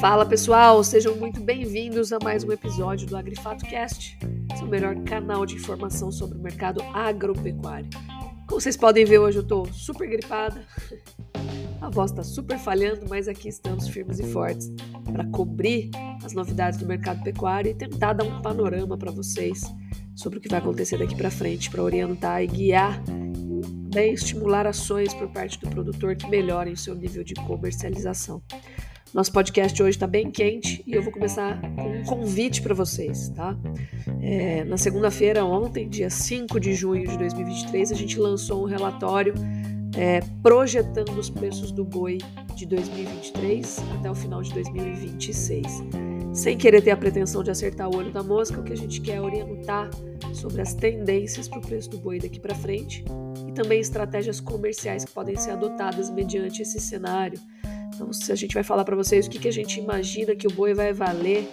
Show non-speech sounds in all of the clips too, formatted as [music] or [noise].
Fala pessoal, sejam muito bem-vindos a mais um episódio do Agrifato Cast, seu melhor canal de informação sobre o mercado agropecuário. Como vocês podem ver, hoje eu tô super gripada, [laughs] a voz tá super falhando, mas aqui estamos firmes e fortes para cobrir as novidades do mercado pecuário e tentar dar um panorama para vocês sobre o que vai acontecer daqui para frente, para orientar e guiar, bem estimular ações por parte do produtor que melhorem o seu nível de comercialização. Nosso podcast hoje está bem quente e eu vou começar com um convite para vocês, tá? É, na segunda-feira, ontem, dia 5 de junho de 2023, a gente lançou um relatório é, projetando os preços do boi de 2023 até o final de 2026. Sem querer ter a pretensão de acertar o olho da mosca, o que a gente quer é orientar sobre as tendências para o preço do boi daqui para frente e também estratégias comerciais que podem ser adotadas mediante esse cenário então, se a gente vai falar para vocês o que, que a gente imagina que o boi vai valer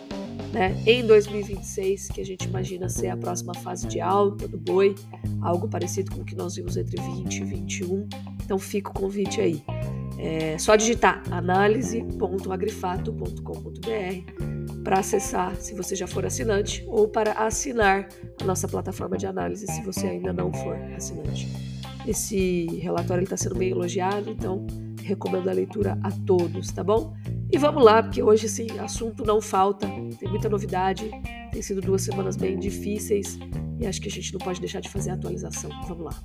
né, em 2026, que a gente imagina ser a próxima fase de alta do boi, algo parecido com o que nós vimos entre 20 e 21. Então, fica o convite aí. É só digitar análise.agrifato.com.br para acessar se você já for assinante ou para assinar a nossa plataforma de análise se você ainda não for assinante. Esse relatório está sendo bem elogiado, então recomendo a leitura a todos, tá bom? E vamos lá, porque hoje sim, assunto não falta, tem muita novidade, tem sido duas semanas bem difíceis e acho que a gente não pode deixar de fazer a atualização. Vamos lá.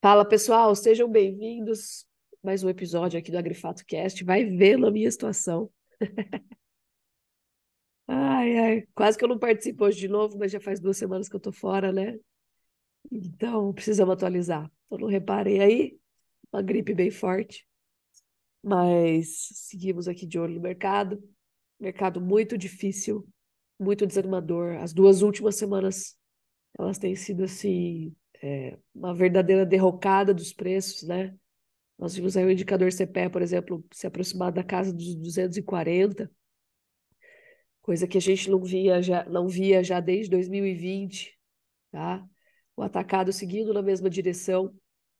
Fala pessoal, sejam bem-vindos. Mais um episódio aqui do Agrifato Cast. Vai vendo a minha situação. [laughs] ai, ai, quase que eu não participo hoje de novo, mas já faz duas semanas que eu tô fora, né? Então, precisamos atualizar. Então, não reparei aí, uma gripe bem forte, mas seguimos aqui de olho no mercado. Mercado muito difícil, muito desanimador. As duas últimas semanas, elas têm sido, assim, é, uma verdadeira derrocada dos preços, né? Nós vimos aí o indicador CPE, por exemplo, se aproximar da casa dos 240, coisa que a gente não via já, não via já desde 2020, tá? o atacado seguindo na mesma direção.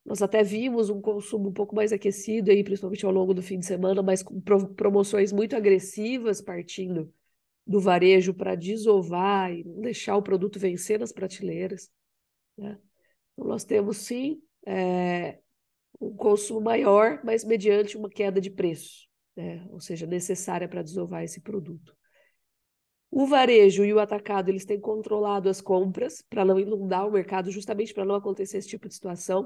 Nós até vimos um consumo um pouco mais aquecido aí, principalmente ao longo do fim de semana, mas com promoções muito agressivas partindo do varejo para desovar e não deixar o produto vencer nas prateleiras. Né? Então, nós temos sim é, um consumo maior, mas mediante uma queda de preço, né? ou seja, necessária para desovar esse produto. O varejo e o atacado eles têm controlado as compras para não inundar o mercado, justamente para não acontecer esse tipo de situação.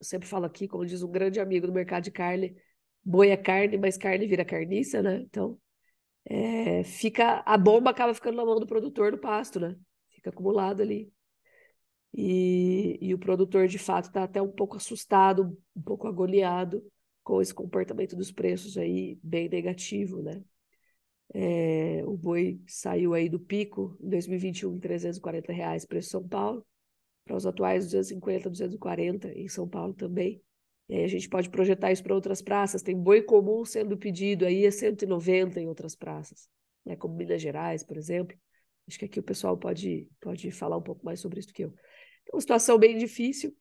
Eu sempre falo aqui, como diz um grande amigo do mercado de carne, boi é carne, mas carne vira carniça, né? Então, é, fica a bomba acaba ficando na mão do produtor do pasto, né? Fica acumulado ali. E, e o produtor, de fato, está até um pouco assustado, um pouco agoniado com esse comportamento dos preços aí bem negativo, né? É, o boi saiu aí do pico em 2021 em 340 reais preço São Paulo, para os atuais 250, 240 em São Paulo também. E aí a gente pode projetar isso para outras praças. Tem boi comum sendo pedido aí a 190 em outras praças, né? como Minas Gerais, por exemplo. Acho que aqui o pessoal pode, pode falar um pouco mais sobre isso que eu. É uma situação bem difícil,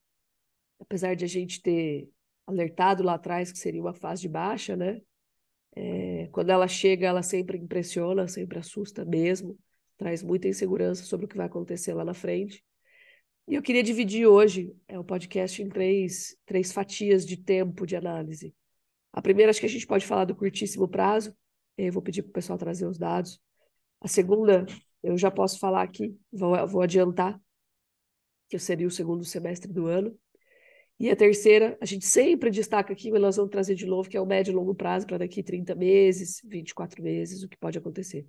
apesar de a gente ter alertado lá atrás que seria uma fase de baixa, né? É, quando ela chega, ela sempre impressiona, sempre assusta mesmo, traz muita insegurança sobre o que vai acontecer lá na frente. E eu queria dividir hoje é, o podcast em três, três fatias de tempo de análise. A primeira, acho que a gente pode falar do curtíssimo prazo, eu vou pedir para o pessoal trazer os dados. A segunda, eu já posso falar aqui, vou, vou adiantar, que seria o segundo semestre do ano. E a terceira, a gente sempre destaca aqui, mas nós vamos trazer de novo, que é o médio e longo prazo para daqui 30 meses, 24 meses, o que pode acontecer.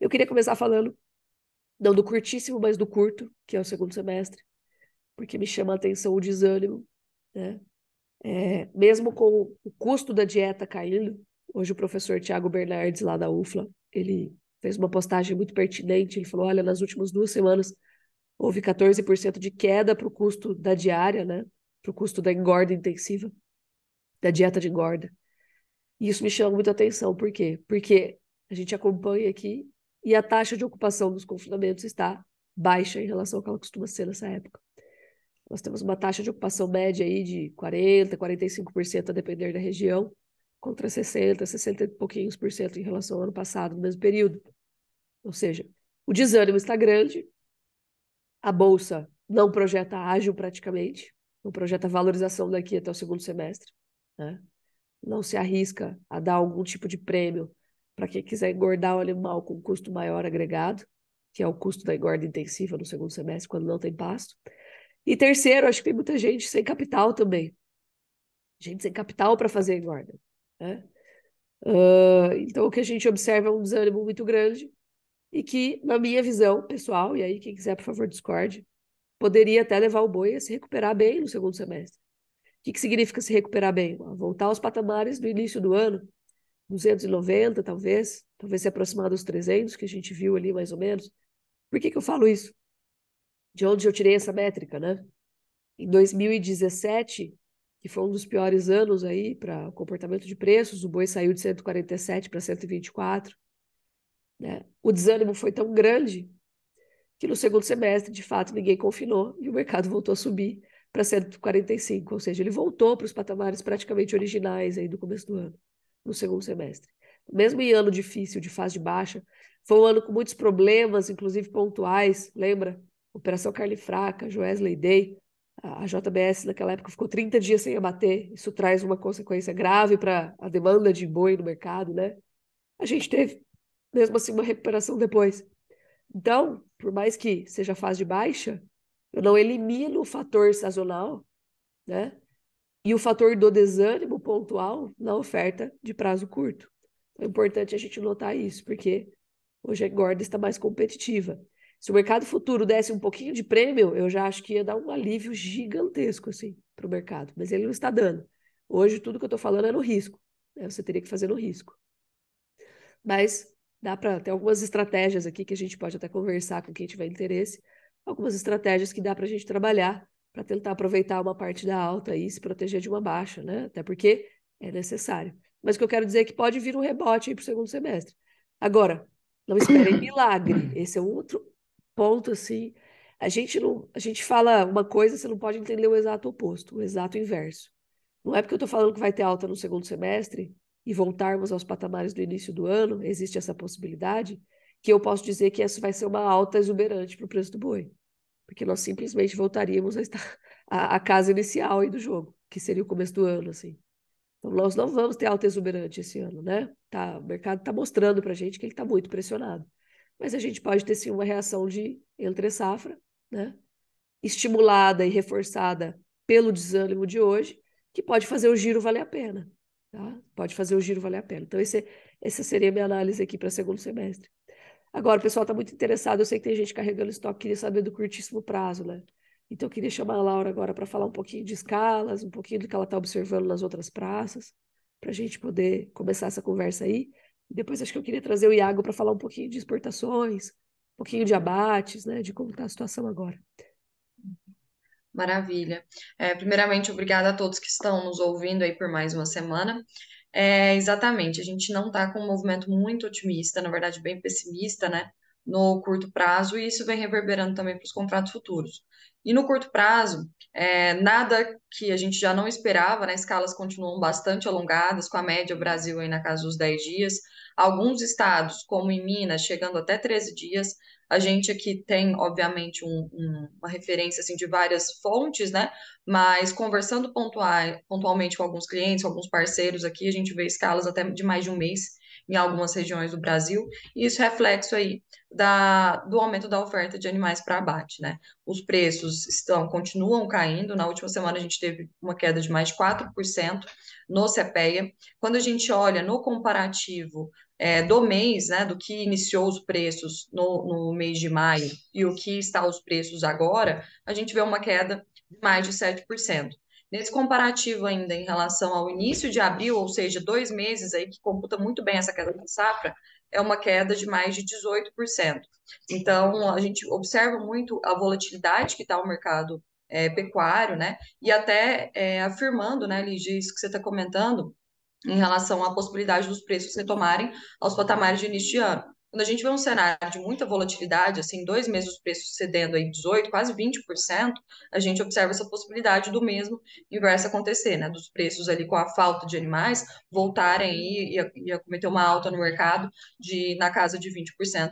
Eu queria começar falando, não do curtíssimo, mas do curto, que é o segundo semestre, porque me chama a atenção o desânimo, né? É, mesmo com o custo da dieta caindo, hoje o professor Tiago Bernardes, lá da UFLA, ele fez uma postagem muito pertinente, ele falou, olha, nas últimas duas semanas houve 14% de queda para o custo da diária, né? para o custo da engorda intensiva, da dieta de engorda. E isso me chama muita atenção. Por quê? Porque a gente acompanha aqui e a taxa de ocupação dos confinamentos está baixa em relação ao que ela costuma ser nessa época. Nós temos uma taxa de ocupação média aí de 40%, 45% a depender da região, contra 60%, 60 e pouquinhos por cento em relação ao ano passado, no mesmo período. Ou seja, o desânimo está grande, a Bolsa não projeta ágil praticamente, não projeta valorização daqui até o segundo semestre, né? não se arrisca a dar algum tipo de prêmio para quem quiser engordar o animal com custo maior agregado, que é o custo da engorda intensiva no segundo semestre, quando não tem pasto. E terceiro, acho que tem muita gente sem capital também. Gente sem capital para fazer engorda. Né? Uh, então, o que a gente observa é um desânimo muito grande e que, na minha visão pessoal, e aí quem quiser, por favor, discorde, poderia até levar o boi a se recuperar bem no segundo semestre. O que, que significa se recuperar bem? Voltar aos patamares do início do ano, 290 talvez, talvez se aproximar dos 300 que a gente viu ali mais ou menos. Por que, que eu falo isso? De onde eu tirei essa métrica, né? Em 2017, que foi um dos piores anos aí para o comportamento de preços, o boi saiu de 147 para 124. Né? O desânimo foi tão grande que no segundo semestre, de fato, ninguém confinou e o mercado voltou a subir para 145, ou seja, ele voltou para os patamares praticamente originais aí do começo do ano, no segundo semestre. Mesmo em ano difícil, de fase de baixa, foi um ano com muitos problemas, inclusive pontuais, lembra? Operação Carne Fraca, Joesley Day, a JBS naquela época ficou 30 dias sem abater, isso traz uma consequência grave para a demanda de boi no mercado, né? A gente teve, mesmo assim, uma recuperação depois. Então, por mais que seja fase de baixa, eu não elimino o fator sazonal, né? E o fator do desânimo pontual na oferta de prazo curto. Então, é importante a gente notar isso, porque hoje a engorda está mais competitiva. Se o mercado futuro desse um pouquinho de prêmio, eu já acho que ia dar um alívio gigantesco assim, para o mercado. Mas ele não está dando. Hoje, tudo que eu estou falando é no risco. Né? Você teria que fazer no risco. Mas dá para ter algumas estratégias aqui que a gente pode até conversar com quem tiver interesse algumas estratégias que dá para a gente trabalhar para tentar aproveitar uma parte da alta e se proteger de uma baixa, né? Até porque é necessário. Mas o que eu quero dizer é que pode vir um rebote para o segundo semestre. Agora, não esperem [coughs] milagre. Esse é um outro ponto, assim. A gente não, a gente fala uma coisa, você não pode entender o exato oposto, o exato inverso. Não é porque eu estou falando que vai ter alta no segundo semestre e voltarmos aos patamares do início do ano, existe essa possibilidade, que eu posso dizer que essa vai ser uma alta exuberante para o preço do boi. Porque nós simplesmente voltaríamos a estar a, a casa inicial aí do jogo, que seria o começo do ano, assim. Então, nós não vamos ter alta exuberante esse ano, né? Tá, o mercado está mostrando para a gente que ele está muito pressionado. Mas a gente pode ter sim uma reação de entre safra, né? Estimulada e reforçada pelo desânimo de hoje, que pode fazer o giro valer a pena. Tá? Pode fazer o giro valer a pena. Então, esse, essa seria a minha análise aqui para segundo semestre. Agora, o pessoal está muito interessado. Eu sei que tem gente carregando estoque, queria saber do curtíssimo prazo, né? Então, eu queria chamar a Laura agora para falar um pouquinho de escalas, um pouquinho do que ela está observando nas outras praças, para a gente poder começar essa conversa aí. Depois, acho que eu queria trazer o Iago para falar um pouquinho de exportações, um pouquinho de abates, né? De como está a situação agora. Maravilha. É, primeiramente, obrigada a todos que estão nos ouvindo aí por mais uma semana. É, exatamente, a gente não está com um movimento muito otimista, na verdade, bem pessimista, né, no curto prazo, e isso vem reverberando também para os contratos futuros. E no curto prazo, é, nada que a gente já não esperava, né, escalas continuam bastante alongadas, com a média Brasil aí na casa dos 10 dias, alguns estados, como em Minas, chegando até 13 dias, a gente aqui tem, obviamente, um, um, uma referência assim, de várias fontes, né? Mas conversando pontual, pontualmente com alguns clientes, com alguns parceiros aqui, a gente vê escalas até de mais de um mês em algumas regiões do Brasil, e isso é reflexo aí da, do aumento da oferta de animais para abate, né? Os preços estão continuam caindo. Na última semana a gente teve uma queda de mais de 4% no CPEA. Quando a gente olha no comparativo é, do mês, né, do que iniciou os preços no, no mês de maio e o que está os preços agora, a gente vê uma queda de mais de 7%. Nesse comparativo ainda em relação ao início de abril, ou seja, dois meses aí que computa muito bem essa queda da safra, é uma queda de mais de 18%. Então, a gente observa muito a volatilidade que está o mercado é, pecuário, né? E até é, afirmando, né, Lígia, isso que você está comentando, em relação à possibilidade dos preços retomarem aos patamares de início de ano. Quando a gente vê um cenário de muita volatilidade, assim, dois meses os preços cedendo aí 18, quase 20%, a gente observa essa possibilidade do mesmo inverso acontecer, né? Dos preços ali com a falta de animais voltarem e, e, e cometer uma alta no mercado de na casa de 20%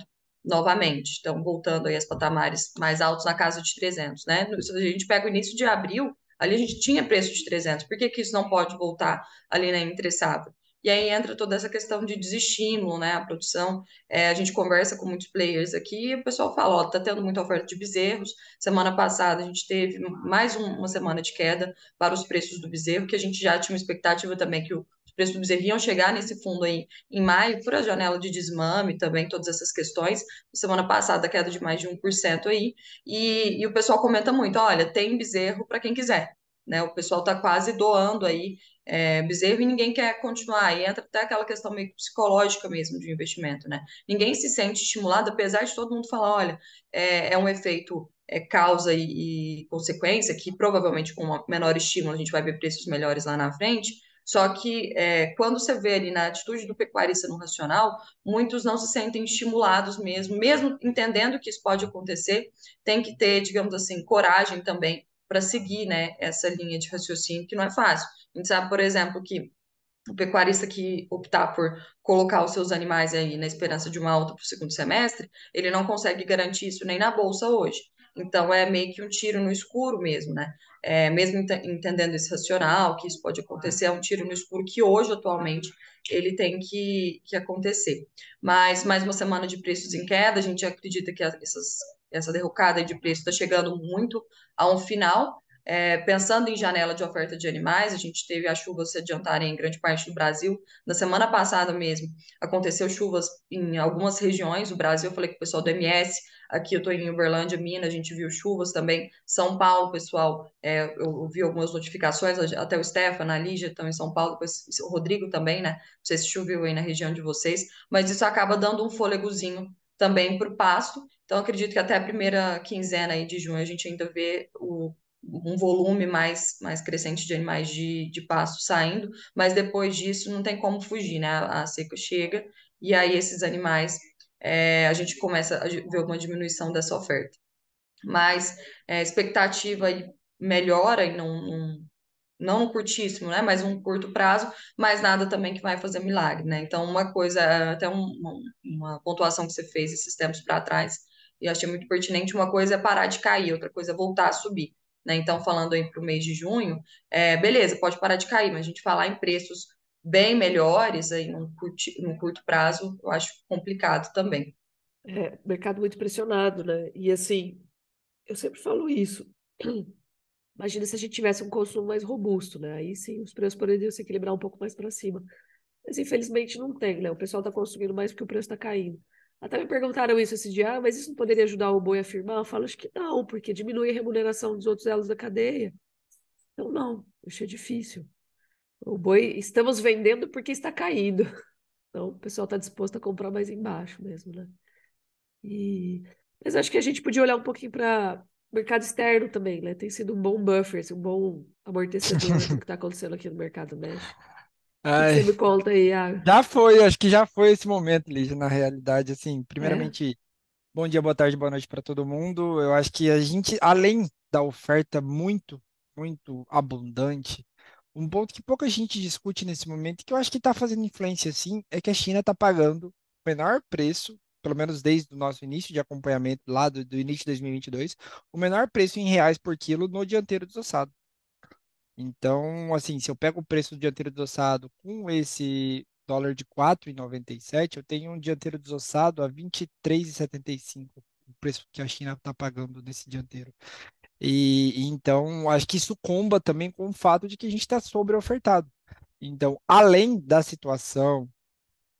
novamente. Então, voltando aí aos patamares mais altos na casa de 300, né? Se a gente pega o início de abril, ali a gente tinha preço de 300. Por que, que isso não pode voltar ali na entre safra? E aí entra toda essa questão de desestímulo, né? A produção. É, a gente conversa com muitos players aqui e o pessoal fala: ó, tá tendo muita oferta de bezerros. Semana passada a gente teve mais um, uma semana de queda para os preços do bezerro, que a gente já tinha uma expectativa também que o preços do bezerro iam chegar nesse fundo aí em maio, por a janela de desmame também, todas essas questões. Semana passada, queda de mais de 1% aí. E, e o pessoal comenta muito: olha, tem bezerro para quem quiser. Né, o pessoal está quase doando aí é, bezerro e ninguém quer continuar. E entra até aquela questão meio psicológica mesmo de investimento, né? Ninguém se sente estimulado, apesar de todo mundo falar, olha, é, é um efeito é, causa e, e, consequência, que provavelmente com menor estímulo a gente vai ver preços melhores lá na frente. Só que é, quando você vê ali na atitude do pecuarista no racional, muitos não se sentem estimulados mesmo, mesmo entendendo que isso pode acontecer, tem que ter, digamos assim, coragem também para seguir né, essa linha de raciocínio, que não é fácil. A gente sabe, por exemplo, que o pecuarista que optar por colocar os seus animais aí na esperança de uma alta para o segundo semestre, ele não consegue garantir isso nem na bolsa hoje. Então é meio que um tiro no escuro mesmo, né? É, mesmo ent entendendo esse racional, que isso pode acontecer, é um tiro no escuro que hoje, atualmente, ele tem que, que acontecer. Mas mais uma semana de preços em queda, a gente acredita que essas, essa derrocada de preço está chegando muito a um final, é, pensando em janela de oferta de animais, a gente teve as chuvas se adiantarem em grande parte do Brasil. Na semana passada mesmo, aconteceu chuvas em algumas regiões do Brasil. Eu falei com o pessoal do MS, aqui eu estou em Uberlândia, Minas, a gente viu chuvas também. São Paulo, pessoal, é, eu, vi algumas notificações, até o Stefano, a Lígia estão em São Paulo, depois o Rodrigo também, né? Não sei se choveu aí na região de vocês, mas isso acaba dando um fôlegozinho também para o pasto. Então, acredito que até a primeira quinzena aí de junho a gente ainda vê o um volume mais, mais crescente de animais de, de pasto saindo, mas depois disso não tem como fugir, né? A, a seca chega e aí esses animais é, a gente começa a ver uma diminuição dessa oferta. Mas é, expectativa melhora e não, não, não um curtíssimo, né? Mas um curto prazo, mas nada também que vai fazer milagre, né? Então, uma coisa, até um, uma pontuação que você fez esses tempos para trás, e achei muito pertinente, uma coisa é parar de cair, outra coisa é voltar a subir. Né? Então, falando aí para o mês de junho, é, beleza, pode parar de cair, mas a gente falar em preços bem melhores aí num curto, num curto prazo, eu acho complicado também. É, mercado muito pressionado, né? E assim, eu sempre falo isso. [clears throat] Imagina se a gente tivesse um consumo mais robusto, né? Aí sim os preços poderiam se equilibrar um pouco mais para cima. Mas infelizmente não tem, né? O pessoal está consumindo mais porque o preço está caindo. Até me perguntaram isso esse dia, ah, mas isso não poderia ajudar o boi a firmar? Eu falo, acho que não, porque diminui a remuneração dos outros elos da cadeia. Então, não, acho difícil. O boi, estamos vendendo porque está caindo. [laughs] Então, o pessoal está disposto a comprar mais embaixo mesmo, né? E... Mas acho que a gente podia olhar um pouquinho para o mercado externo também, né? Tem sido um bom buffer, assim, um bom amortecedor do que está acontecendo aqui no mercado médio. Ai, você me conta aí, Iago? já foi, acho que já foi esse momento, Lígia, na realidade, assim, primeiramente, bom dia, boa tarde, boa noite para todo mundo. Eu acho que a gente, além da oferta muito, muito abundante, um ponto que pouca gente discute nesse momento, que eu acho que está fazendo influência, sim, é que a China está pagando o menor preço, pelo menos desde o nosso início de acompanhamento, lá do, do início de 2022, o menor preço em reais por quilo no dianteiro desossado. Então, assim, se eu pego o preço do dianteiro desossado com esse dólar de 4,97, eu tenho um dianteiro desossado a 23,75, o preço que a China está pagando nesse dianteiro. E, então, acho que isso comba também com o fato de que a gente está sobre-ofertado. Então, além da situação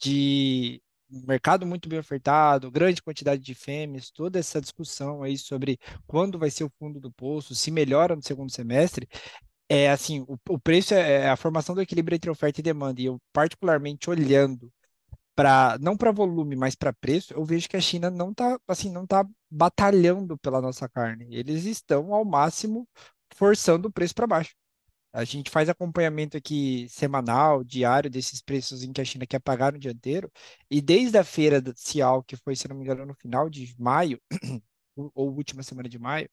de mercado muito bem ofertado, grande quantidade de fêmeas, toda essa discussão aí sobre quando vai ser o fundo do poço, se melhora no segundo semestre, é assim, o, o preço é, é a formação do equilíbrio entre oferta e demanda. E eu, particularmente olhando para não para volume, mas para preço, eu vejo que a China não está assim, não tá batalhando pela nossa carne. Eles estão ao máximo forçando o preço para baixo. A gente faz acompanhamento aqui semanal, diário, desses preços em que a China quer pagar no dianteiro, e desde a feira da Cial, que foi, se não me engano, no final de maio, [clears throat] ou última semana de maio,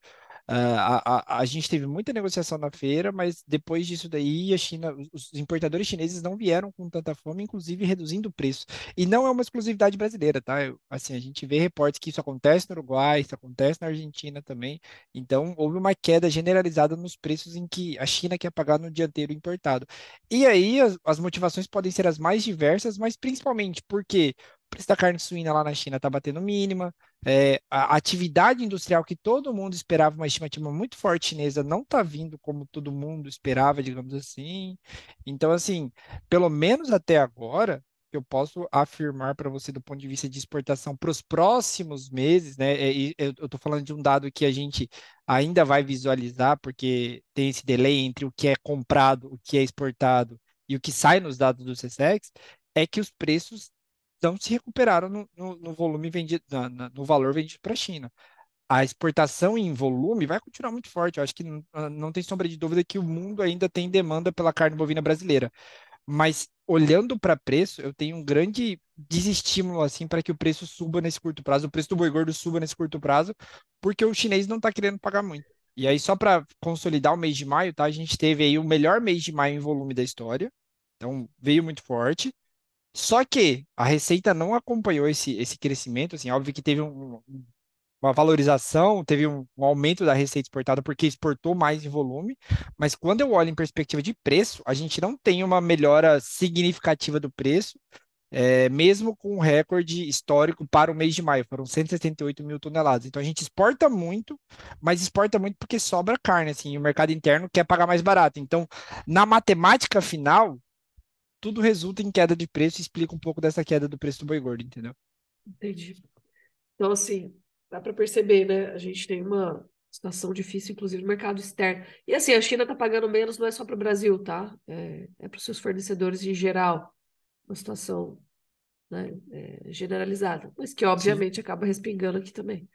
a, a, a, gente teve muita negociação na feira, mas depois disso daí a China, os importadores chineses não vieram com tanta fome, inclusive reduzindo o preço. E não é uma exclusividade brasileira, tá? Eu, assim, a gente vê reportes que isso acontece no Uruguai, isso acontece na Argentina também. Então, houve uma queda generalizada nos preços em que a China quer pagar no dianteiro importado. E aí as, as motivações podem ser as mais diversas, mas principalmente porque o preço da carne suína lá na China está batendo mínima, é, a atividade industrial que todo mundo esperava, uma estimativa muito forte chinesa, não está vindo como todo mundo esperava, digamos assim. Então, assim, pelo menos até agora, eu posso afirmar para você do ponto de vista de exportação para os próximos meses, né? É, eu estou falando de um dado que a gente ainda vai visualizar, porque tem esse delay entre o que é comprado, o que é exportado e o que sai nos dados do CSEX, é que os preços não se recuperaram no, no, no volume vendido, na, na, no valor vendido para a China. A exportação em volume vai continuar muito forte. Eu acho que não, ah, não tem sombra de dúvida que o mundo ainda tem demanda pela carne bovina brasileira. Mas olhando para preço, eu tenho um grande desestímulo assim para que o preço suba nesse curto prazo, o preço do boi gordo suba nesse curto prazo, porque o chinês não está querendo pagar muito. E aí, só para consolidar o mês de maio, tá? A gente teve aí o melhor mês de maio em volume da história. Então, veio muito forte. Só que a receita não acompanhou esse, esse crescimento, assim, óbvio que teve um, uma valorização, teve um, um, aumento da receita exportada porque exportou mais em volume, mas quando eu olho em perspectiva de preço, a gente não tem uma melhora significativa do preço, é, mesmo com um recorde histórico para o mês de maio, foram 178 mil toneladas. Então a gente exporta muito, mas exporta muito porque sobra carne, assim, o mercado interno quer pagar mais barato. Então, na matemática final, tudo resulta em queda de preço e explica um pouco dessa queda do preço do boi gordo, entendeu? Entendi. Então, assim, dá para perceber, né? A gente tem uma situação difícil, inclusive no mercado externo. E assim, a China está pagando menos, não é só para o Brasil, tá? É, é para os seus fornecedores em geral. Uma situação né, é, generalizada, mas que obviamente Sim. acaba respingando aqui também.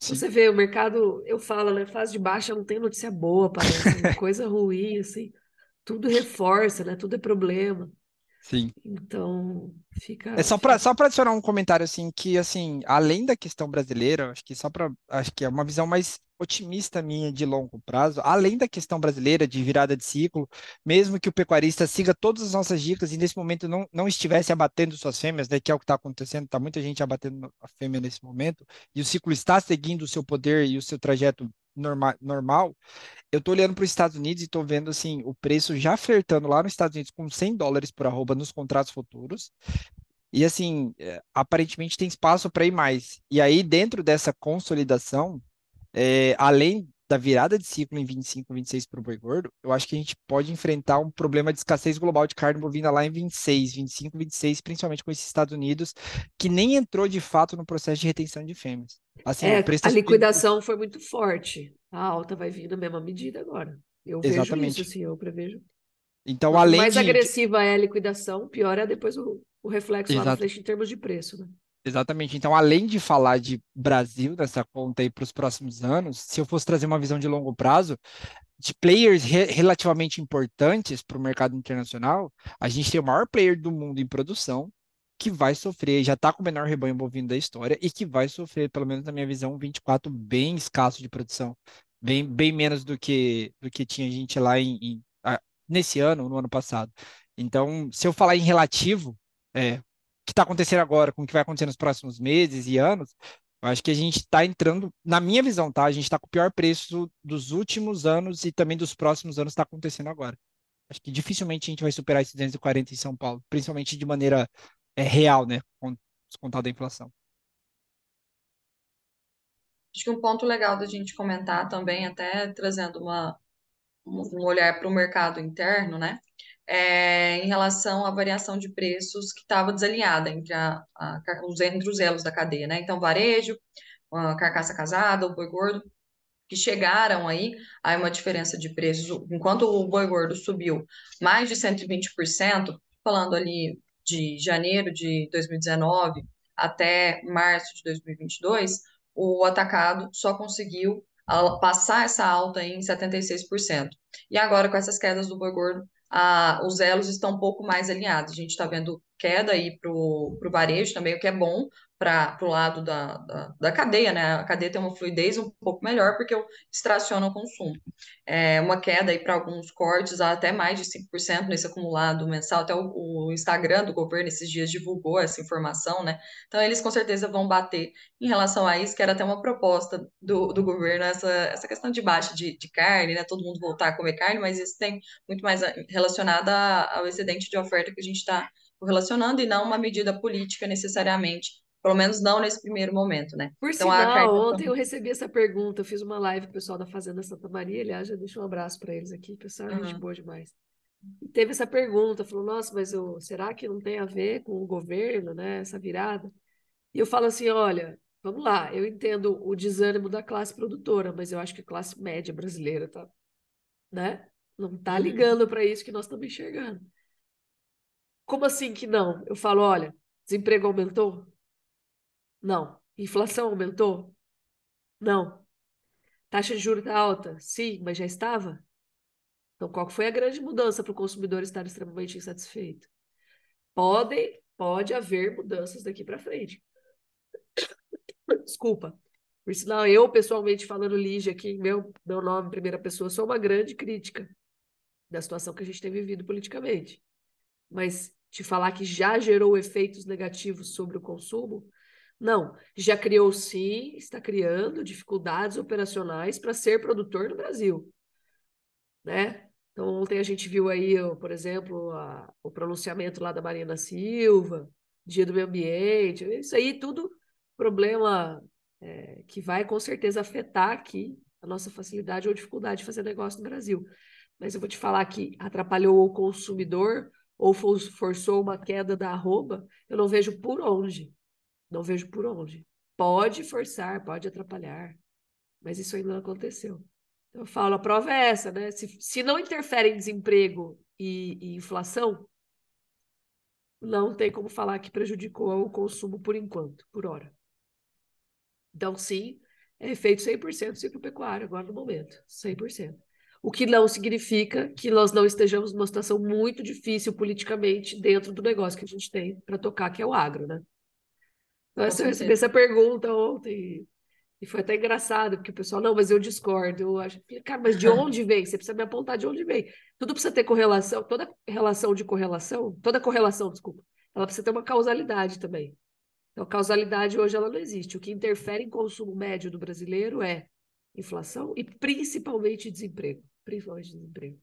Sim. Você vê, o mercado, eu falo, né? Fase de baixa não tem notícia boa, parece, [laughs] coisa ruim, assim. Tudo reforça, né? Tudo é problema. Sim. Então, fica. É só para só para adicionar um comentário assim que assim, além da questão brasileira, acho que só para acho que é uma visão mais otimista minha de longo prazo, além da questão brasileira de virada de ciclo, mesmo que o pecuarista siga todas as nossas dicas e nesse momento não, não estivesse abatendo suas fêmeas, né, que é o que está acontecendo, está muita gente abatendo a fêmea nesse momento, e o ciclo está seguindo o seu poder e o seu trajeto norma, normal, eu estou olhando para os Estados Unidos e estou vendo assim o preço já flertando lá nos Estados Unidos com 100 dólares por arroba nos contratos futuros. E assim, é, aparentemente tem espaço para ir mais. E aí, dentro dessa consolidação, é, além da virada de ciclo em 25, 26 para o boi gordo, eu acho que a gente pode enfrentar um problema de escassez global de carne bovina lá em 26, 25, 26, principalmente com esses Estados Unidos, que nem entrou de fato no processo de retenção de fêmeas. Assim, é, a liquidação foi muito forte. A alta vai vir na mesma medida agora. Eu Exatamente. vejo isso, assim, eu prevejo. Então, Quanto além mais de... agressiva é a liquidação, pior é depois o, o reflexo Exato. lá na frente em termos de preço, né? Exatamente. Então, além de falar de Brasil nessa conta aí para os próximos anos, se eu fosse trazer uma visão de longo prazo, de players re relativamente importantes para o mercado internacional, a gente tem o maior player do mundo em produção, que vai sofrer, já está com o menor rebanho bovino da história e que vai sofrer, pelo menos na minha visão, um 24 bem escasso de produção. Bem, bem menos do que, do que tinha gente lá em, em nesse ano, no ano passado. Então, se eu falar em relativo, é, que está acontecendo agora, com o que vai acontecer nos próximos meses e anos, eu acho que a gente está entrando, na minha visão, tá? A gente está com o pior preço dos últimos anos e também dos próximos anos está acontecendo agora. Acho que dificilmente a gente vai superar esses 240 em São Paulo, principalmente de maneira é, real, né? Descontado a inflação. Acho que um ponto legal da gente comentar também, até trazendo uma, um olhar para o mercado interno, né? É, em relação à variação de preços que estava desalinhada entre, a, a, os, entre os elos da cadeia, né? Então, varejo, carcaça casada, o boi gordo, que chegaram aí a uma diferença de preços, enquanto o boi gordo subiu mais de 120%, falando ali de janeiro de 2019 até março de 2022, o atacado só conseguiu passar essa alta em 76%. E agora, com essas quedas do boi gordo, a, os elos estão um pouco mais alinhados. A gente está vendo queda aí para o varejo também, o que é bom para o lado da, da, da, cadeia, né? A cadeia tem uma fluidez um pouco melhor porque extraciona o consumo. É uma queda aí para alguns cortes, até mais de 5% nesse acumulado mensal. Até o, o, Instagram do governo esses dias divulgou essa informação, né? Então, eles com certeza vão bater em relação a isso, que era até uma proposta do, do governo, essa, essa questão de baixa de, de carne, né? Todo mundo voltar a comer carne, mas isso tem muito mais relacionado ao excedente de oferta que a gente está relacionando e não uma medida política necessariamente pelo menos não nesse primeiro momento, né? Por então, sinal, ontem eu recebi essa pergunta, eu fiz uma live com o pessoal da Fazenda Santa Maria, aliás, já deixo um abraço para eles aqui, pessoal, uhum. gente boa demais. E teve essa pergunta, falou, nossa, mas eu, será que não tem a ver com o governo, né, essa virada? E eu falo assim, olha, vamos lá, eu entendo o desânimo da classe produtora, mas eu acho que a classe média brasileira tá, né, não tá uhum. ligando para isso que nós estamos enxergando. Como assim que não? Eu falo, olha, desemprego aumentou? Não. Inflação aumentou? Não. Taxa de juros está alta? Sim, mas já estava? Então, qual foi a grande mudança para o consumidor estar extremamente insatisfeito? Podem, pode haver mudanças daqui para frente. Desculpa. Por sinal, eu, pessoalmente, falando Lígia aqui, meu, meu nome, primeira pessoa, sou uma grande crítica da situação que a gente tem vivido politicamente. Mas te falar que já gerou efeitos negativos sobre o consumo, não, já criou sim, está criando dificuldades operacionais para ser produtor no Brasil, né? Então, ontem a gente viu aí, por exemplo, a, o pronunciamento lá da Marina Silva, Dia do Meio Ambiente, isso aí tudo problema é, que vai com certeza afetar aqui a nossa facilidade ou dificuldade de fazer negócio no Brasil. Mas eu vou te falar que atrapalhou o consumidor ou forçou uma queda da arroba, eu não vejo por onde. Não vejo por onde. Pode forçar, pode atrapalhar, mas isso ainda não aconteceu. Então, eu falo, a prova é essa, né? Se, se não interfere em desemprego e, e inflação, não tem como falar que prejudicou o consumo por enquanto, por hora. Então, sim, é efeito 100% ciclo pecuário agora no momento, 100%. O que não significa que nós não estejamos numa situação muito difícil politicamente dentro do negócio que a gente tem para tocar, que é o agro, né? Nossa, eu recebi essa pergunta ontem e foi até engraçado, porque o pessoal, não, mas eu discordo. Eu acho, cara, mas de [laughs] onde vem? Você precisa me apontar de onde vem. Tudo precisa ter correlação, toda relação de correlação, toda correlação, desculpa, ela precisa ter uma causalidade também. Então, causalidade hoje ela não existe. O que interfere em consumo médio do brasileiro é inflação e principalmente desemprego. Principalmente desemprego.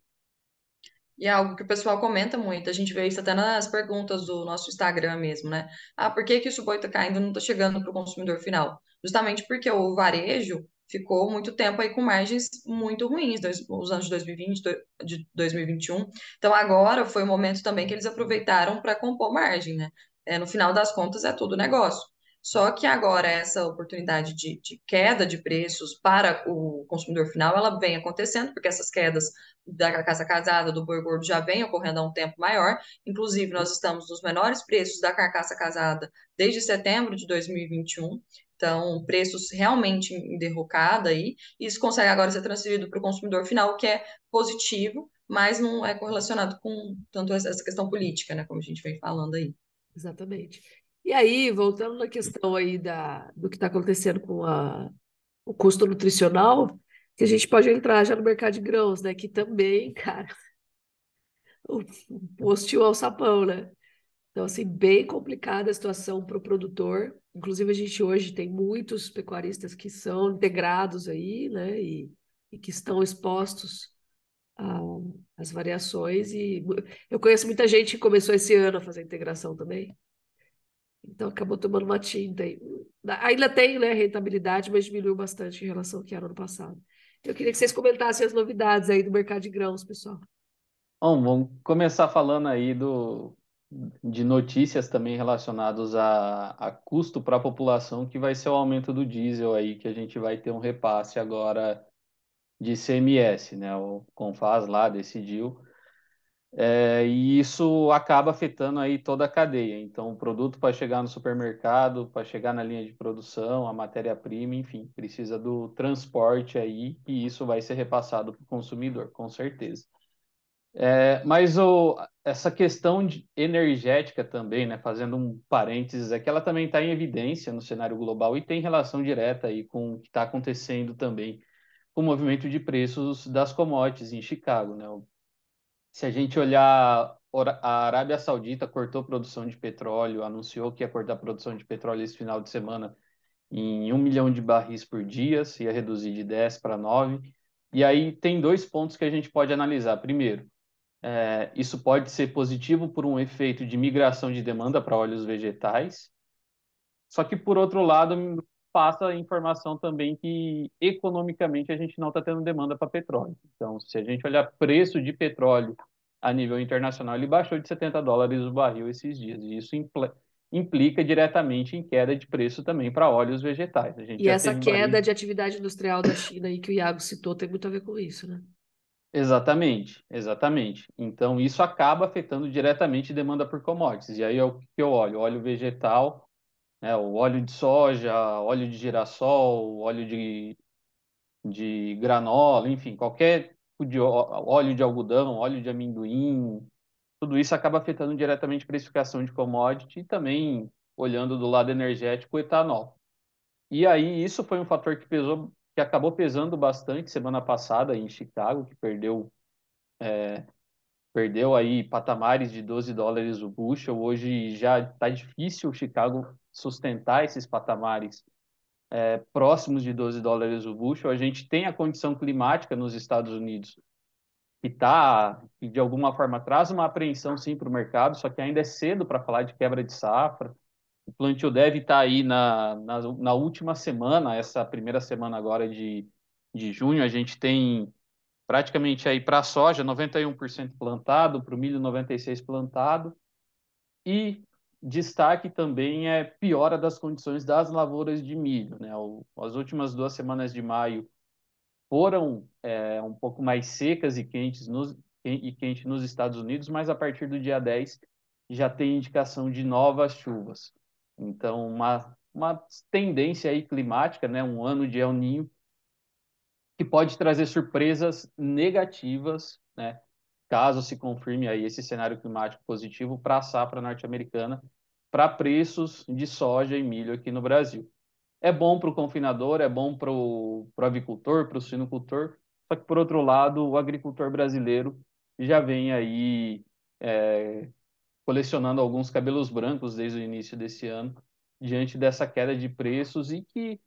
E é algo que o pessoal comenta muito, a gente vê isso até nas perguntas do nosso Instagram mesmo, né? Ah, por que que o boi está caindo não está chegando para o consumidor final? Justamente porque o varejo ficou muito tempo aí com margens muito ruins, dois, os anos de 2020, de 2021. Então agora foi o momento também que eles aproveitaram para compor margem, né? É, no final das contas é tudo negócio. Só que agora essa oportunidade de, de, queda de preços para o consumidor final, ela vem acontecendo, porque essas quedas da carcaça casada, do boi gordo, já vem ocorrendo há um tempo maior. Inclusive, nós estamos nos menores preços da carcaça casada desde setembro de 2021. Então, preços realmente em derrocada aí. Isso consegue agora ser transferido para o consumidor final, o que é positivo, mas não é correlacionado com tanto essa questão política, né, como a gente vem falando aí. Exatamente. E aí, voltando na questão aí da, do que está acontecendo com a, o custo nutricional, que a gente pode entrar já no mercado de grãos, né? Que também, [laughs] cara, o, hostil ao sapão, né? Então, assim, bem complicada a situação para o produtor. Inclusive, a gente hoje tem muitos pecuaristas que são integrados aí, né? E, e que estão expostos às variações. E eu conheço muita gente que começou esse ano a fazer integração também. Então acabou tomando uma tinta aí. Ainda tem né, rentabilidade, mas diminuiu bastante em relação ao que era no passado. Eu queria que vocês comentassem as novidades aí do mercado de grãos, pessoal. Bom, vamos começar falando aí do, de notícias também relacionadas a, a custo para a população, que vai ser o aumento do diesel aí, que a gente vai ter um repasse agora de CMS, né? O Confaz lá decidiu É, e isso acaba afetando aí toda a cadeia. Então, o produto para chegar no supermercado, para chegar na linha de produção, a matéria-prima, enfim, precisa do transporte aí e isso vai ser repassado para o consumidor, com certeza. É, mas o, essa questão energética também, né, fazendo um parênteses, que ela também está em evidência no cenário global e tem relação direta aí com o que está acontecendo também com o movimento de preços das commodities em Chicago, né? Se a gente olhar, a Arábia Saudita cortou produção de petróleo, anunciou que ia cortar produção de petróleo esse final de semana em um milhão de barris por dia, se ia reduzir de 10 para 9. E aí tem dois pontos que a gente pode analisar. Primeiro, é, isso pode ser positivo por um efeito de migração de demanda para óleos vegetais. Só que, por outro lado, passa a informação também que economicamente a gente não está tendo demanda para petróleo. Então, se a gente olhar preço de petróleo a nível internacional, ele baixou de 70 dólares o barril esses dias. E isso implica diretamente em queda de preço também para óleos vegetais. e essa queda barril... de atividade industrial da China aí que o Iago citou tem muito a ver com isso, né? Exatamente, exatamente. Então, isso acaba afetando diretamente demanda por commodities. E aí é o que eu olho: óleo vegetal né? O óleo de soja, óleo de girassol, óleo de, de granola, enfim, qualquer tipo de óleo de algodão, óleo de amendoim, tudo isso acaba afetando diretamente a precificação de commodity e também, olhando do lado energético, o etanol. E aí isso foi um fator que pesou, que acabou pesando bastante semana passada em Chicago, que perdeu é, perdeu aí patamares de 12 dólares o bushel. Hoje já está difícil Chicago sustentar esses patamares é, próximos de 12 dólares o bushel. A gente tem a condição climática nos Estados Unidos que tá, que de alguma forma traz uma apreensão sim para o mercado, só que ainda é cedo para falar de quebra de safra. O plantio deve estar tá aí na, na, na última semana, essa primeira semana agora de, de junho, a gente tem praticamente aí para a soja 91% plantado, para o milho 96% plantado, e destaque também é piora das condições das lavouras de milho. Né? O, as últimas duas semanas de maio foram é, um pouco mais secas e quentes nos, e quente nos Estados Unidos, mas a partir do dia 10 já tem indicação de novas chuvas. Então, uma, uma tendência aí climática, né? um ano de El Ninho que pode trazer surpresas negativas, né? Caso se confirme aí esse cenário climático positivo para a safra norte-americana, para preços de soja e milho aqui no Brasil. É bom para o confinador, é bom para o avicultor, para o sinocultor, só que, por outro lado, o agricultor brasileiro já vem aí é, colecionando alguns cabelos brancos desde o início desse ano, diante dessa queda de preços e que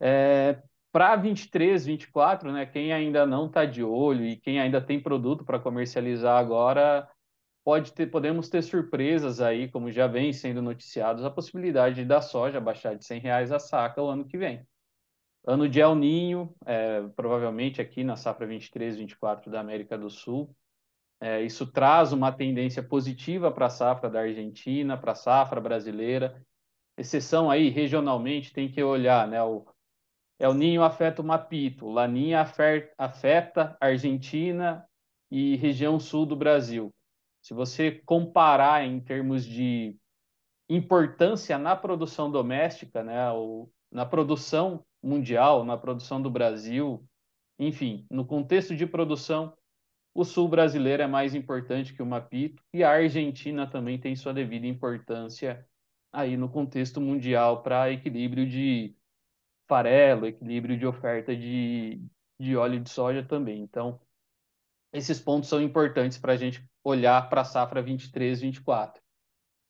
é, para 23, 24, né, quem ainda não está de olho e quem ainda tem produto para comercializar agora, pode ter, podemos ter surpresas aí, como já vem sendo noticiados, a possibilidade da soja baixar de 100 reais a saca o ano que vem. Ano de El Ninho, é, provavelmente aqui na safra 23, 24 da América do Sul. É, isso traz uma tendência positiva para a safra da Argentina, para a safra brasileira. Exceção aí, regionalmente, tem que olhar, né? O, El Ninho afeta o Mapito, Laninha afeta Argentina e região sul do Brasil. Se você comparar em termos de importância na produção doméstica, né, ou na produção mundial, na produção do Brasil, enfim, no contexto de produção, o sul brasileiro é mais importante que o Mapito e a Argentina também tem sua devida importância aí no contexto mundial para equilíbrio de farelo, equilíbrio de oferta de, de óleo de soja também. Então, esses pontos são importantes para a gente olhar para a safra 23, 24.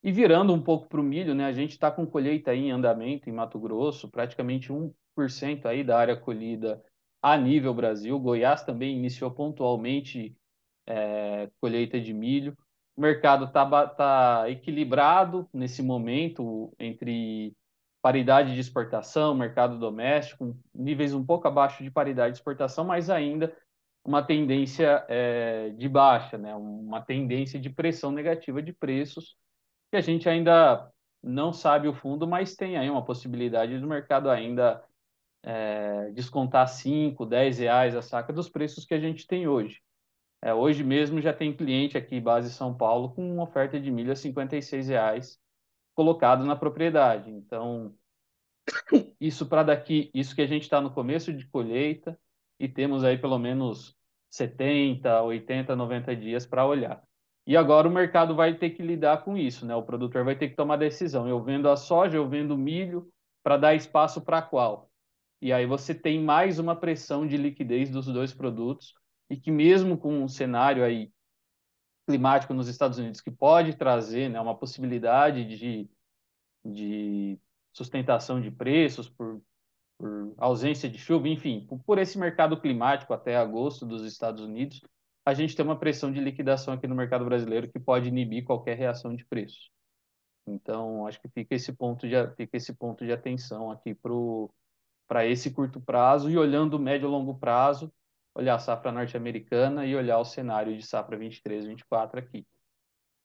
E virando um pouco para o milho, né, a gente está com colheita em andamento em Mato Grosso, praticamente 1% aí da área colhida a nível Brasil. Goiás também iniciou pontualmente é, colheita de milho. O mercado está tá equilibrado nesse momento entre paridade de exportação, mercado doméstico, níveis um pouco abaixo de paridade de exportação, mas ainda uma tendência é, de baixa, né? uma tendência de pressão negativa de preços, que a gente ainda não sabe o fundo, mas tem aí uma possibilidade do mercado ainda é, descontar 5, 10 reais a saca dos preços que a gente tem hoje. É, hoje mesmo já tem cliente aqui, base São Paulo, com uma oferta de milho a 56 reais colocado na propriedade. Então, isso para daqui, isso que a gente está no começo de colheita e temos aí pelo menos 70, 80, 90 dias para olhar. E agora o mercado vai ter que lidar com isso, né? O produtor vai ter que tomar decisão. Eu vendo a soja, eu vendo milho, para dar espaço para qual? E aí você tem mais uma pressão de liquidez dos dois produtos e que mesmo com um cenário aí climático nos Estados Unidos que pode trazer né, uma possibilidade de, de sustentação de preços por, por ausência de chuva, enfim, por, esse mercado climático até agosto dos Estados Unidos, a gente tem uma pressão de liquidação aqui no mercado brasileiro que pode inibir qualquer reação de preço. Então, acho que fica esse ponto de, fica esse ponto de atenção aqui para esse curto prazo e olhando o médio e longo prazo, olhar a safra norte-americana e olhar o cenário de safra 23, 24 aqui.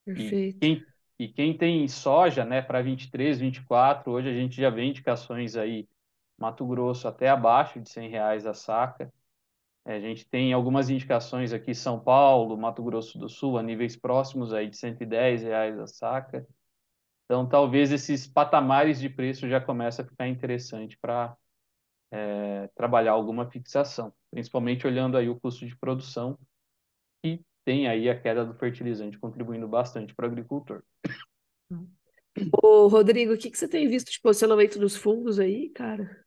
Perfeito. E quem, e quem tem soja, né, para 23, 24, hoje a gente já vê indicações aí, Mato Grosso até abaixo de 100 reais a saca. É, a gente tem algumas indicações aqui, São Paulo, Mato Grosso do Sul, a níveis próximos aí de 110 reais a saca. Então, talvez esses patamares de preço já comecem a ficar interessante para é, trabalhar alguma fixação, principalmente olhando aí o custo de produção, que tem aí a queda do fertilizante contribuindo bastante para o agricultor. Ô, Rodrigo, o que, que você tem visto de posicionamento dos fundos aí, cara?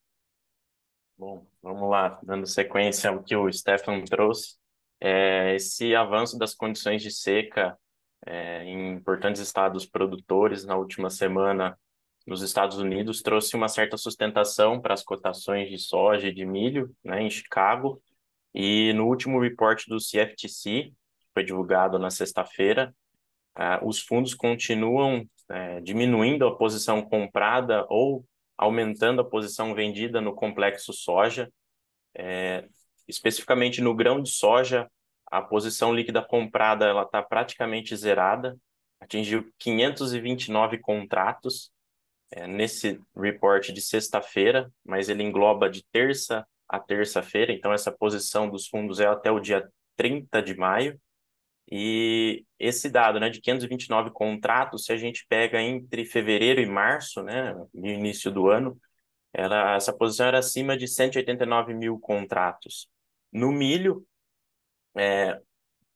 Bom, vamos lá, dando sequência ao que o Stefan trouxe. É, esse avanço das condições de seca é, em importantes estados produtores na última semana nos Estados Unidos trouxe uma certa sustentação para as cotações de soja e de milho né, em Chicago. E no último report do CFTC, que foi divulgado na sexta-feira, uh, os fundos continuam uh, diminuindo a posição comprada ou aumentando a posição vendida no complexo soja. É, especificamente no grão de soja, a posição líquida comprada ela está praticamente zerada, atingiu 529 contratos é, nesse report de sexta-feira, mas ele engloba de terça a terça-feira, então essa posição dos fundos é até o dia 30 de maio. E esse dado, né, de 529 contratos, se a gente pega entre fevereiro e março, né, no início do ano, essa posição era acima de 189 mil contratos. No milho, é,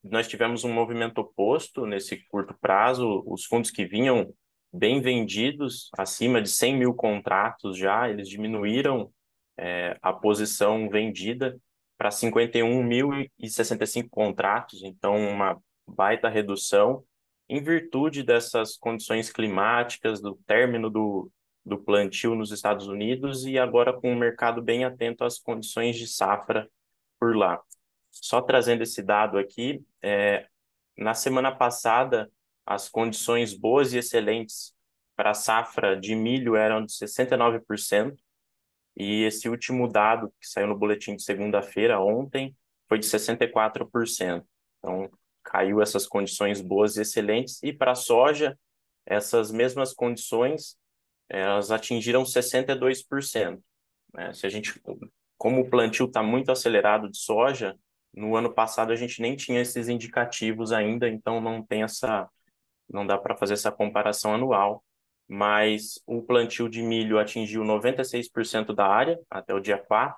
nós tivemos um movimento oposto nesse curto prazo, os fundos que vinham bem vendidos, acima de 100 mil contratos já, eles diminuíram é, a posição vendida para 51.065 contratos, então uma baita redução em virtude dessas condições climáticas, do término do, do plantio nos Estados Unidos e agora com o mercado bem atento às condições de safra por lá. Só trazendo esse dado aqui, é, na semana passada, as condições boas e excelentes para a safra de milho eram de 69%, e esse último dado que saiu no boletim de segunda-feira, ontem, foi de 64%. Então, caiu essas condições boas e excelentes. E para a soja, essas mesmas condições, elas atingiram 62%. Né? Se a gente, como o plantio está muito acelerado de soja, no ano passado a gente nem tinha esses indicativos ainda, então não tem essa, não dá para fazer essa comparação anual mas o plantio de milho atingiu 96% da área até o dia 4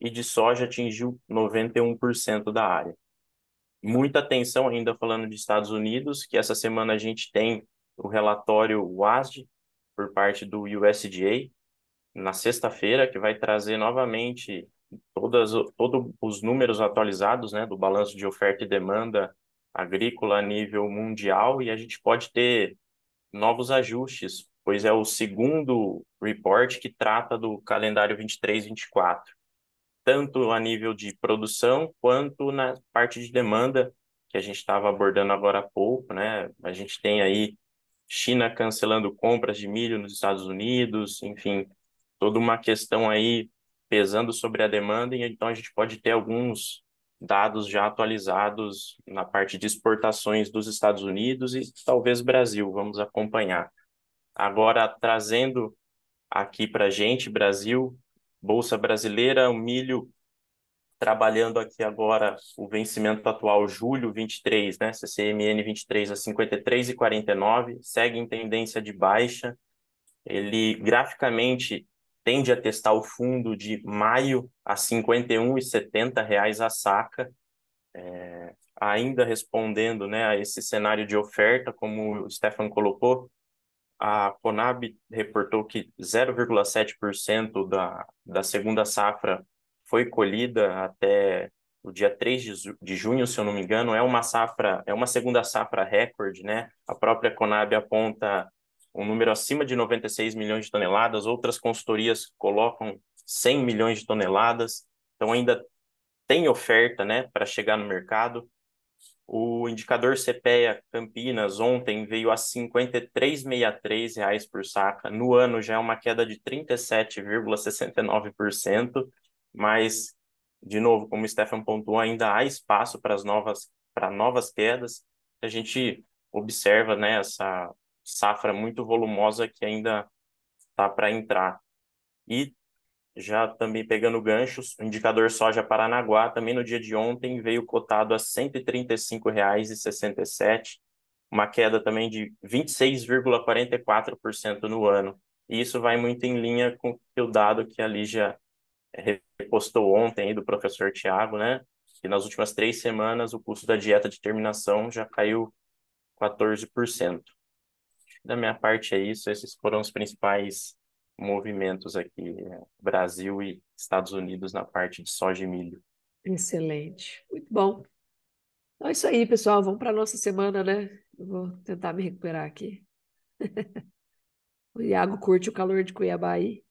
e de soja atingiu 91% da área. Muita atenção ainda falando de Estados Unidos, que essa semana a gente tem o relatório WASD por parte do USDA na sexta-feira, que vai trazer novamente todas todos os números atualizados, né, do balanço de oferta e demanda agrícola a nível mundial e a gente pode ter novos ajustes, pois é o segundo report que trata do calendário 23-24, tanto a nível de produção quanto na parte de demanda que a gente estava abordando agora há pouco, né? A gente tem aí China cancelando compras de milho nos Estados Unidos, enfim, toda uma questão aí pesando sobre a demanda, e então a gente pode ter alguns dados já atualizados na parte de exportações dos Estados Unidos e talvez Brasil, vamos acompanhar. Agora, trazendo aqui para a gente, Brasil, Bolsa Brasileira, o milho trabalhando aqui agora o vencimento atual, julho 23, né? CCMN 23 a 53,49, segue em tendência de baixa. Ele graficamente tende a testar o fundo de maio a R$ 51,70 a saca. É, ainda respondendo né, a esse cenário de oferta, como o Stefan colocou, a Conab reportou que 0,7% da, da segunda safra foi colhida até o dia 3 de, junho, se eu não me engano, é uma safra, é uma segunda safra recorde, né? A própria Conab aponta um número acima de 96 milhões de toneladas, outras consultorias colocam 100 milhões de toneladas, então ainda tem oferta, né, para chegar no mercado. O indicador CPEA Campinas ontem veio a 53,63 reais por saca. No ano já é uma queda de 37,69%, mas de novo, como o Stefan pontuou, ainda há espaço para as novas para novas quedas. A gente observa, né, essa safra muito volumosa que ainda está para entrar. E já também pegando ganchos, o indicador soja Paranaguá também no dia de ontem veio cotado a R$ 135,67, uma queda também de 26,44% no ano. E isso vai muito em linha com o dado que a Lígia repostou ontem aí do professor Tiago, né? Que nas últimas três semanas o custo da dieta de terminação já caiu 14%. Da minha parte é isso, esses foram os principais movimentos aqui, né? Brasil e Estados Unidos na parte de soja e milho. Excelente, muito bom. Então é isso aí, pessoal. Vamos para a nossa semana, né? Eu vou tentar me recuperar aqui. [laughs] o Iago curte o calor de Cuiabá aí.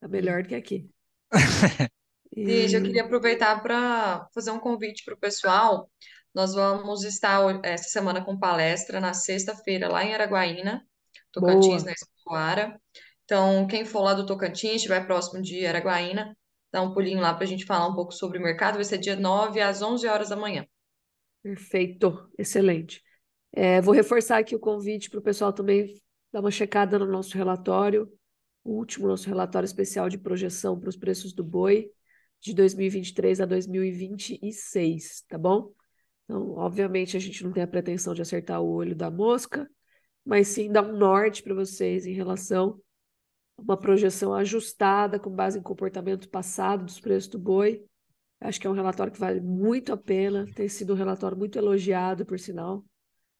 Tá melhor do que aqui. [laughs] E eu queria aproveitar para fazer um convite para o pessoal. Nós vamos estar essa semana com palestra na sexta-feira lá em Araguaína, Tocantins, Boa. na Escoara. Então, quem for lá do Tocantins, estiver próximo de Araguaína, dá um pulinho lá para a gente falar um pouco sobre o mercado. Vai ser dia 9 às 11 horas da manhã. Perfeito, excelente. É, vou reforçar aqui o convite para o pessoal também dar uma checada no nosso relatório, o último nosso relatório especial de projeção para os preços do boi de 2023 a 2026, tá bom? Então, obviamente, a gente não tem a pretensão de acertar o olho da mosca, mas sim dar um norte para vocês em relação uma projeção ajustada com base em comportamento passado dos preços do boi. Acho que é um relatório que vale muito a pena, tem sido um relatório muito elogiado, por sinal,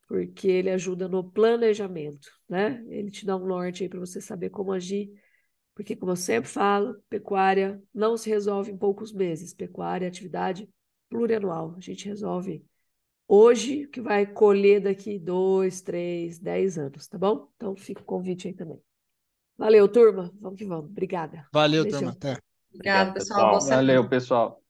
porque ele ajuda no planejamento, né? Ele te dá um norte aí para você saber como agir, porque, como eu sempre falo, pecuária não se resolve em poucos meses. Pecuária é atividade plurianual. A gente resolve hoje, que vai colher daqui dois, três, dez anos, tá bom? Então, fica o convite aí também. Valeu, turma. Vamos que vamos. Obrigada. Valeu, Beijão. turma. Até. Obrigada, Obrigado, pessoal. Valeu, pessoal.